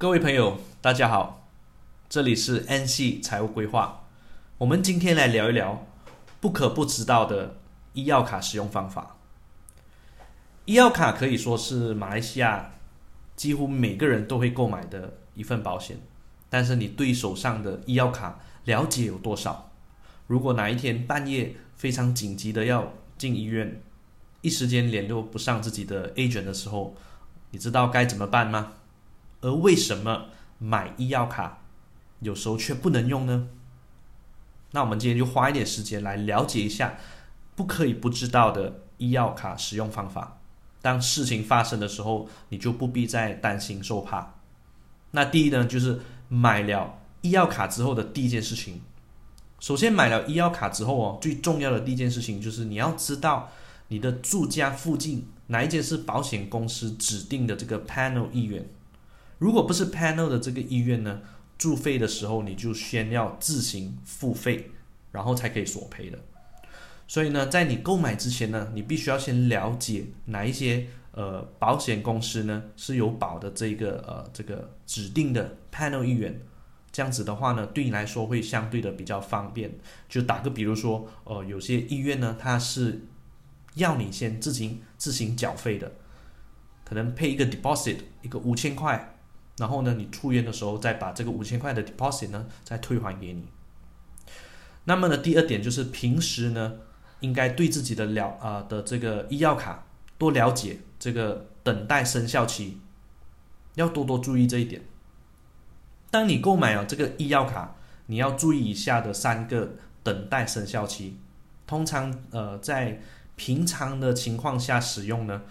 各位朋友，大家好，这里是 N C 财务规划。我们今天来聊一聊不可不知道的医药卡使用方法。医药卡可以说是马来西亚几乎每个人都会购买的一份保险，但是你对手上的医药卡了解有多少？如果哪一天半夜非常紧急的要进医院，一时间联络不上自己的 agent 的时候，你知道该怎么办吗？而为什么买医药卡有时候却不能用呢？那我们今天就花一点时间来了解一下不可以不知道的医药卡使用方法。当事情发生的时候，你就不必再担心受怕。那第一呢，就是买了医药卡之后的第一件事情。首先买了医药卡之后哦，最重要的第一件事情就是你要知道你的住家附近哪一间是保险公司指定的这个 panel 医院。如果不是 panel 的这个医院呢，住费的时候你就先要自行付费，然后才可以索赔的。所以呢，在你购买之前呢，你必须要先了解哪一些呃保险公司呢是有保的这个呃这个指定的 panel 医院。这样子的话呢，对你来说会相对的比较方便。就打个比如说，呃，有些医院呢，它是要你先自行自行缴费的，可能配一个 deposit，一个五千块。然后呢，你出院的时候再把这个五千块的 deposit 呢再退还给你。那么呢，第二点就是平时呢，应该对自己的了啊的这个医药卡多了解这个等待生效期，要多多注意这一点。当你购买了这个医药卡，你要注意以下的三个等待生效期。通常呃在平常的情况下使用呢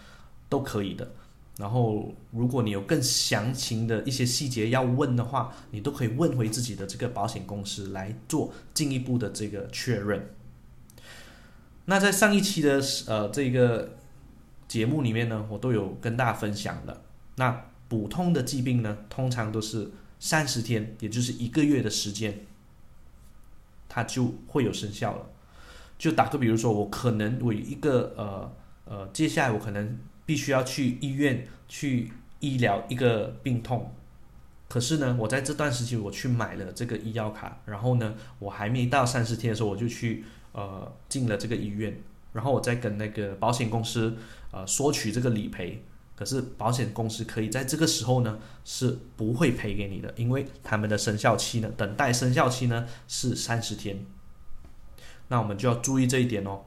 都可以的。然后，如果你有更详情的一些细节要问的话，你都可以问回自己的这个保险公司来做进一步的这个确认。那在上一期的呃这个节目里面呢，我都有跟大家分享了。那普通的疾病呢，通常都是三十天，也就是一个月的时间，它就会有生效了。就打个比如说，我可能我一个呃呃，接下来我可能。必须要去医院去医疗一个病痛，可是呢，我在这段时期我去买了这个医药卡，然后呢，我还没到三十天的时候，我就去呃进了这个医院，然后我再跟那个保险公司呃索取这个理赔，可是保险公司可以在这个时候呢是不会赔给你的，因为他们的生效期呢，等待生效期呢是三十天，那我们就要注意这一点哦。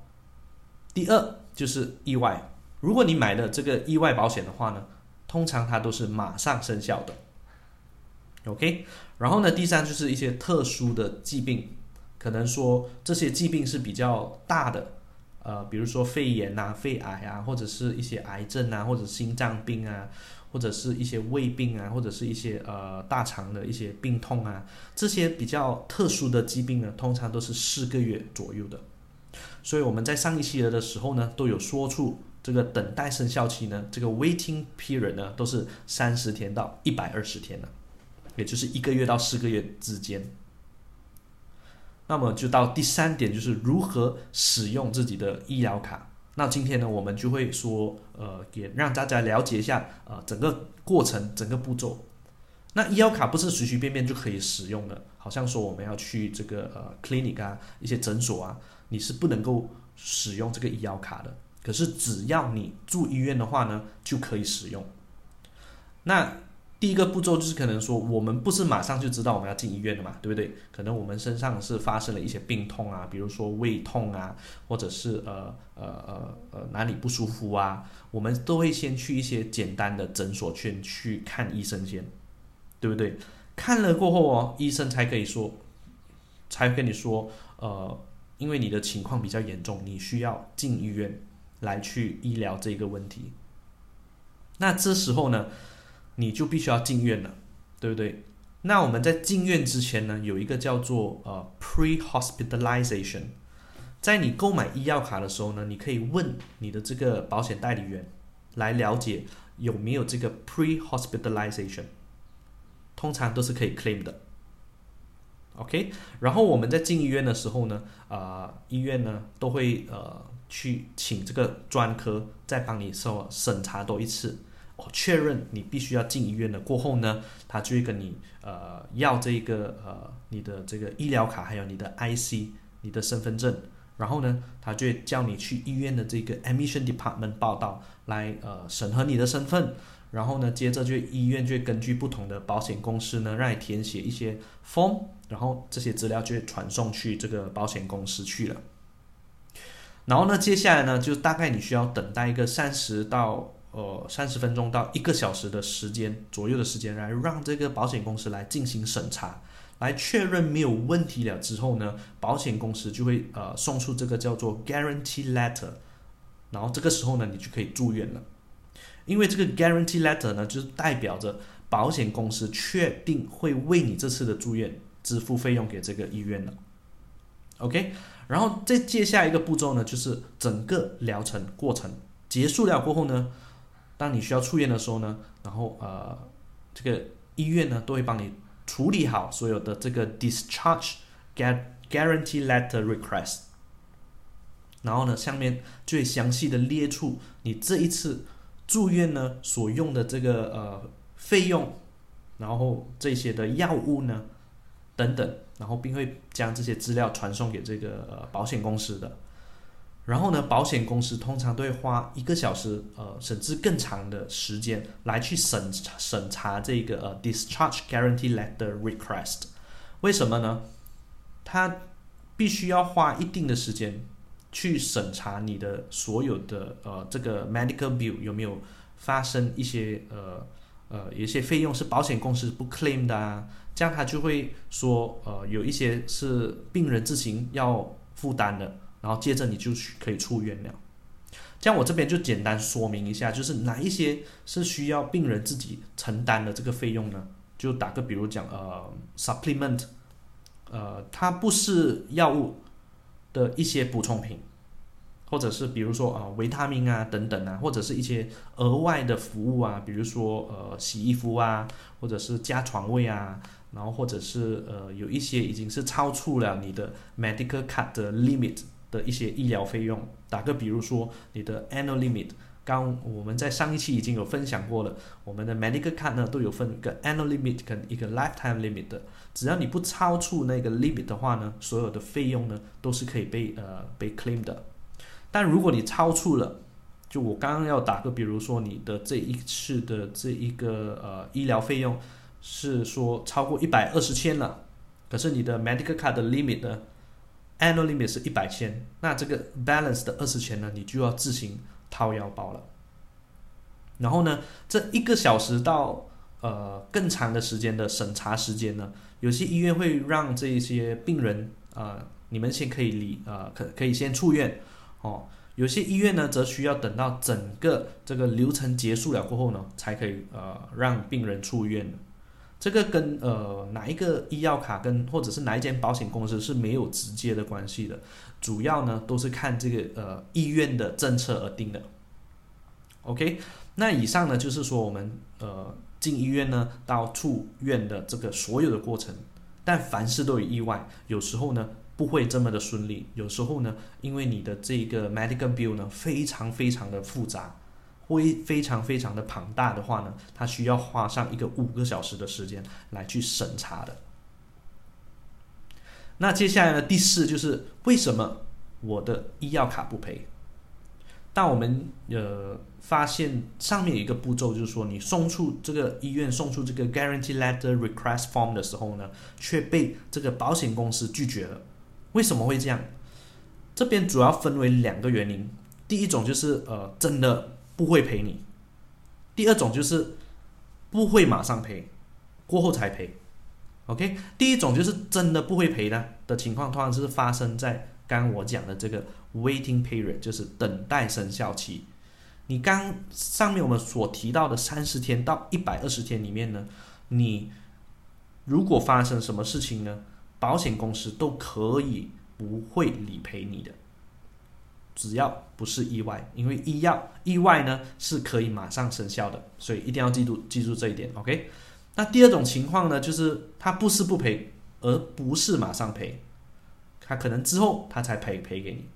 第二就是意外。如果你买的这个意外保险的话呢，通常它都是马上生效的。OK，然后呢，第三就是一些特殊的疾病，可能说这些疾病是比较大的，呃，比如说肺炎呐、肺癌啊，或者是一些癌症啊，或者心脏病啊，或者是一些胃病啊，或者是一些呃大肠的一些病痛啊，这些比较特殊的疾病呢，通常都是四个月左右的。所以我们在上一期的时候呢，都有说出。这个等待生效期呢，这个 waiting period 呢，都是三十天到一百二十天的，也就是一个月到四个月之间。那么就到第三点，就是如何使用自己的医疗卡。那今天呢，我们就会说，呃，也让大家了解一下，呃，整个过程、整个步骤。那医药卡不是随随便便就可以使用的，好像说我们要去这个呃 clinic 啊，一些诊所啊，你是不能够使用这个医药卡的。可是只要你住医院的话呢，就可以使用。那第一个步骤就是可能说，我们不是马上就知道我们要进医院的嘛，对不对？可能我们身上是发生了一些病痛啊，比如说胃痛啊，或者是呃呃呃呃哪里不舒服啊，我们都会先去一些简单的诊所去去看医生先，对不对？看了过后哦，医生才可以说，才跟你说，呃，因为你的情况比较严重，你需要进医院。来去医疗这个问题，那这时候呢，你就必须要进院了，对不对？那我们在进院之前呢，有一个叫做呃 pre hospitalization，在你购买医药卡的时候呢，你可以问你的这个保险代理员来了解有没有这个 pre hospitalization，通常都是可以 claim 的。，OK。然后我们在进医院的时候呢，啊，医院呢都会呃。去请这个专科再帮你说审查多一次确认你必须要进医院了过后呢，他就会跟你呃要这个呃你的这个医疗卡，还有你的 IC、你的身份证，然后呢，他就叫你去医院的这个 admission department 报道，来呃审核你的身份。然后呢，接着就医院就根据不同的保险公司呢，让你填写一些 form，然后这些资料就会传送去这个保险公司去了。然后呢，接下来呢，就大概你需要等待一个三十到呃三十分钟到一个小时的时间左右的时间，来让这个保险公司来进行审查，来确认没有问题了之后呢，保险公司就会呃送出这个叫做 guarantee letter，然后这个时候呢，你就可以住院了。因为这个 guarantee letter 呢，就是代表着保险公司确定会为你这次的住院支付费用给这个医院的，OK。然后再接下一个步骤呢，就是整个疗程过程结束了过后呢，当你需要出院的时候呢，然后呃，这个医院呢都会帮你处理好所有的这个 discharge guarantee letter request，然后呢，下面就会详细的列出你这一次。住院呢所用的这个呃费用，然后这些的药物呢等等，然后并会将这些资料传送给这个呃保险公司的。然后呢，保险公司通常都会花一个小时呃甚至更长的时间来去审审查这个呃 discharge guarantee letter request。为什么呢？他必须要花一定的时间。去审查你的所有的呃这个 medical bill 有没有发生一些呃呃有些费用是保险公司不 claim 的啊，这样他就会说呃有一些是病人自行要负担的，然后接着你就可以出院了。这样我这边就简单说明一下，就是哪一些是需要病人自己承担的这个费用呢？就打个比如讲呃 supplement，呃它不是药物。的一些补充品，或者是比如说啊维他命啊等等啊，或者是一些额外的服务啊，比如说呃洗衣服啊，或者是加床位啊，然后或者是呃有一些已经是超出了你的 medical card 的 limit 的一些医疗费用，打个比如说你的 annual limit。刚我们在上一期已经有分享过了，我们的 medical card 呢都有分一个 annual limit 跟一个 lifetime limit 的，只要你不超出那个 limit 的话呢，所有的费用呢都是可以被呃被 claim 的。但如果你超出了，就我刚刚要打个比如说你的这一次的这一个呃医疗费用是说超过一百二十千了，可是你的 medical card 的 limit 的 annual limit 是一百千，那这个 balance 的二十千呢，你就要自行。掏腰包了，然后呢，这一个小时到呃更长的时间的审查时间呢，有些医院会让这一些病人啊，你们先可以离啊，可可以先出院哦。有些医院呢，则需要等到整个这个流程结束了过后呢，才可以呃让病人出院这个跟呃哪一个医药卡跟或者是哪一间保险公司是没有直接的关系的。主要呢都是看这个呃医院的政策而定的。OK，那以上呢就是说我们呃进医院呢到出院的这个所有的过程，但凡事都有意外，有时候呢不会这么的顺利，有时候呢因为你的这个 medical bill 呢非常非常的复杂，会非常非常的庞大的话呢，它需要花上一个五个小时的时间来去审查的。那接下来呢？第四就是为什么我的医药卡不赔？当我们呃发现上面有一个步骤，就是说你送出这个医院送出这个 guarantee letter request form 的时候呢，却被这个保险公司拒绝了。为什么会这样？这边主要分为两个原因。第一种就是呃真的不会赔你；第二种就是不会马上赔，过后才赔。OK，第一种就是真的不会赔的的情况，通常是发生在刚刚我讲的这个 waiting period，就是等待生效期。你刚上面我们所提到的三十天到一百二十天里面呢，你如果发生什么事情呢，保险公司都可以不会理赔你的，只要不是意外，因为医药意外呢是可以马上生效的，所以一定要记住记住这一点。OK。那第二种情况呢，就是他不是不赔，而不是马上赔，他可能之后他才赔赔给你。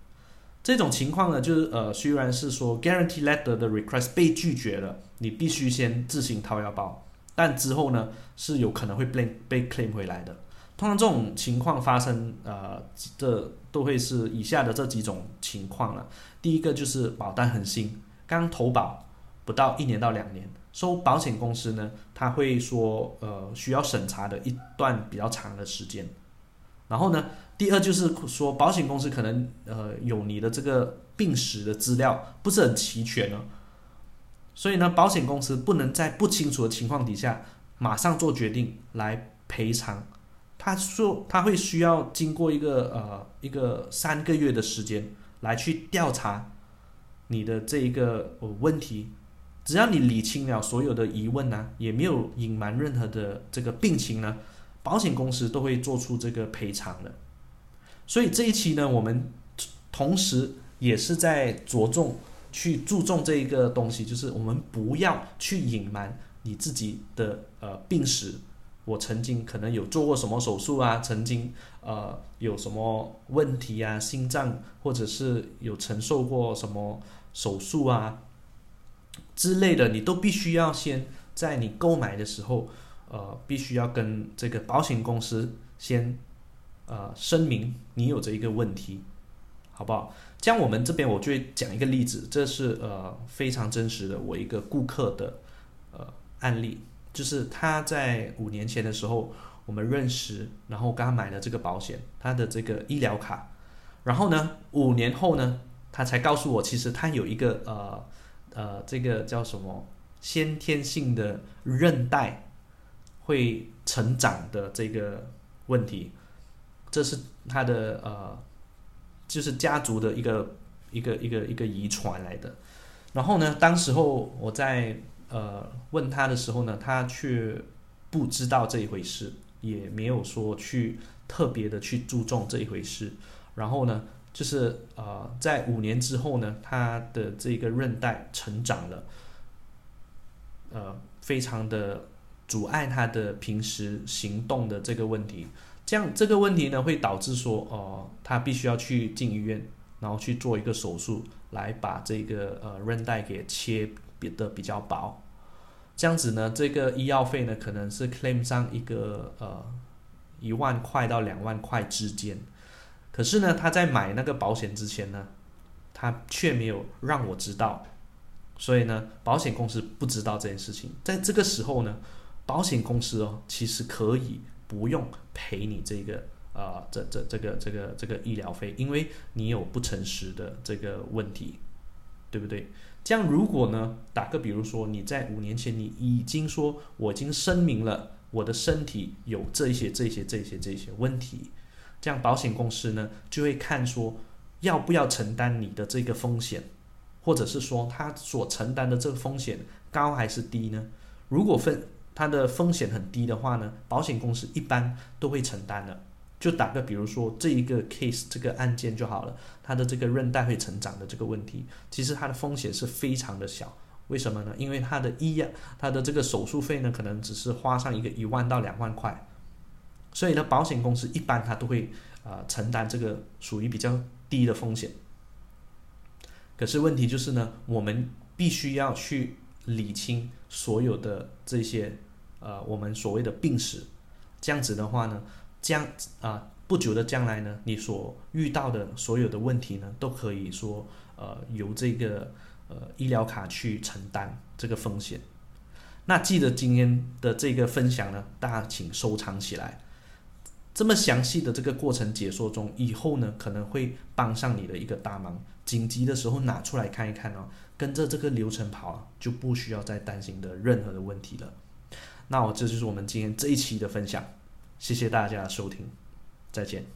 这种情况呢，就是呃，虽然是说 guarantee letter 的 request 被拒绝了，你必须先自行掏腰包，但之后呢是有可能会被被 claim 回来的。通常这种情况发生，呃，这都会是以下的这几种情况了。第一个就是保单很新，刚投保不到一年到两年，收保险公司呢，他会说，呃，需要审查的一段比较长的时间。然后呢，第二就是说，保险公司可能呃有你的这个病史的资料不是很齐全呢，所以呢，保险公司不能在不清楚的情况底下马上做决定来赔偿。他说他会需要经过一个呃一个三个月的时间来去调查你的这一个问题，只要你理清了所有的疑问呢，也没有隐瞒任何的这个病情呢，保险公司都会做出这个赔偿的。所以这一期呢，我们同时也是在着重去注重这一个东西，就是我们不要去隐瞒你自己的呃病史。我曾经可能有做过什么手术啊？曾经呃有什么问题啊？心脏或者是有承受过什么手术啊之类的，你都必须要先在你购买的时候，呃，必须要跟这个保险公司先呃声明你有这一个问题，好不好？这样我们这边我就讲一个例子，这是呃非常真实的我一个顾客的呃案例。就是他在五年前的时候，我们认识，然后刚买了这个保险，他的这个医疗卡，然后呢，五年后呢，他才告诉我，其实他有一个呃呃，这个叫什么先天性的韧带会成长的这个问题，这是他的呃，就是家族的一个一个一个一个遗传来的。然后呢，当时候我在。呃，问他的时候呢，他却不知道这一回事，也没有说去特别的去注重这一回事。然后呢，就是呃，在五年之后呢，他的这个韧带成长了，呃，非常的阻碍他的平时行动的这个问题。这样这个问题呢，会导致说，哦，他必须要去进医院，然后去做一个手术，来把这个呃韧带给切。别的比较薄，这样子呢，这个医药费呢可能是 claim 上一个呃一万块到两万块之间。可是呢，他在买那个保险之前呢，他却没有让我知道，所以呢，保险公司不知道这件事情。在这个时候呢，保险公司哦，其实可以不用赔你这个呃这这这个这个这个医疗费，因为你有不诚实的这个问题，对不对？这样，如果呢，打个比如说，你在五年前你已经说我已经声明了我的身体有这些、这些、这些、这些问题，这样保险公司呢就会看说要不要承担你的这个风险，或者是说他所承担的这个风险高还是低呢？如果分它的风险很低的话呢，保险公司一般都会承担的。就打个比如说这一个 case 这个案件就好了，它的这个韧带会成长的这个问题，其实它的风险是非常的小。为什么呢？因为它的医药，它的这个手术费呢，可能只是花上一个一万到两万块，所以呢，保险公司一般它都会呃承担这个属于比较低的风险。可是问题就是呢，我们必须要去理清所有的这些呃我们所谓的病史，这样子的话呢。将啊，不久的将来呢，你所遇到的所有的问题呢，都可以说呃由这个呃医疗卡去承担这个风险。那记得今天的这个分享呢，大家请收藏起来。这么详细的这个过程解说中，以后呢可能会帮上你的一个大忙。紧急的时候拿出来看一看哦，跟着这个流程跑，就不需要再担心的任何的问题了。那我这就是我们今天这一期的分享。谢谢大家收听，再见。